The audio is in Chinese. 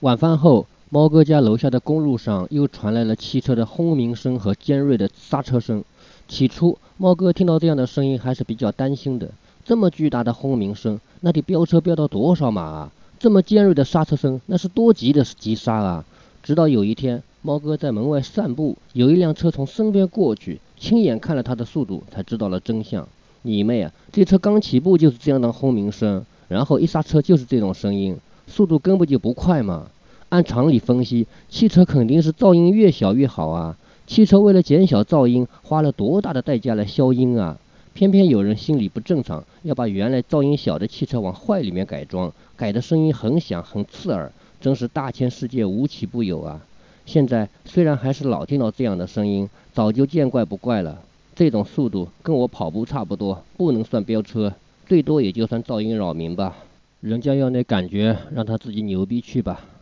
晚饭后，猫哥家楼下的公路上又传来了汽车的轰鸣声和尖锐的刹车声。起初，猫哥听到这样的声音还是比较担心的。这么巨大的轰鸣声，那得飙车飙到多少码啊？这么尖锐的刹车声，那是多急的急刹啊！直到有一天，猫哥在门外散步，有一辆车从身边过去，亲眼看了他的速度，才知道了真相。你妹啊！这车刚起步就是这样的轰鸣声，然后一刹车就是这种声音。速度根本就不快嘛！按常理分析，汽车肯定是噪音越小越好啊。汽车为了减小噪音，花了多大的代价来消音啊！偏偏有人心理不正常，要把原来噪音小的汽车往坏里面改装，改的声音很响很刺耳，真是大千世界无奇不有啊！现在虽然还是老听到这样的声音，早就见怪不怪了。这种速度跟我跑步差不多，不能算飙车，最多也就算噪音扰民吧。人家要那感觉，让他自己牛逼去吧。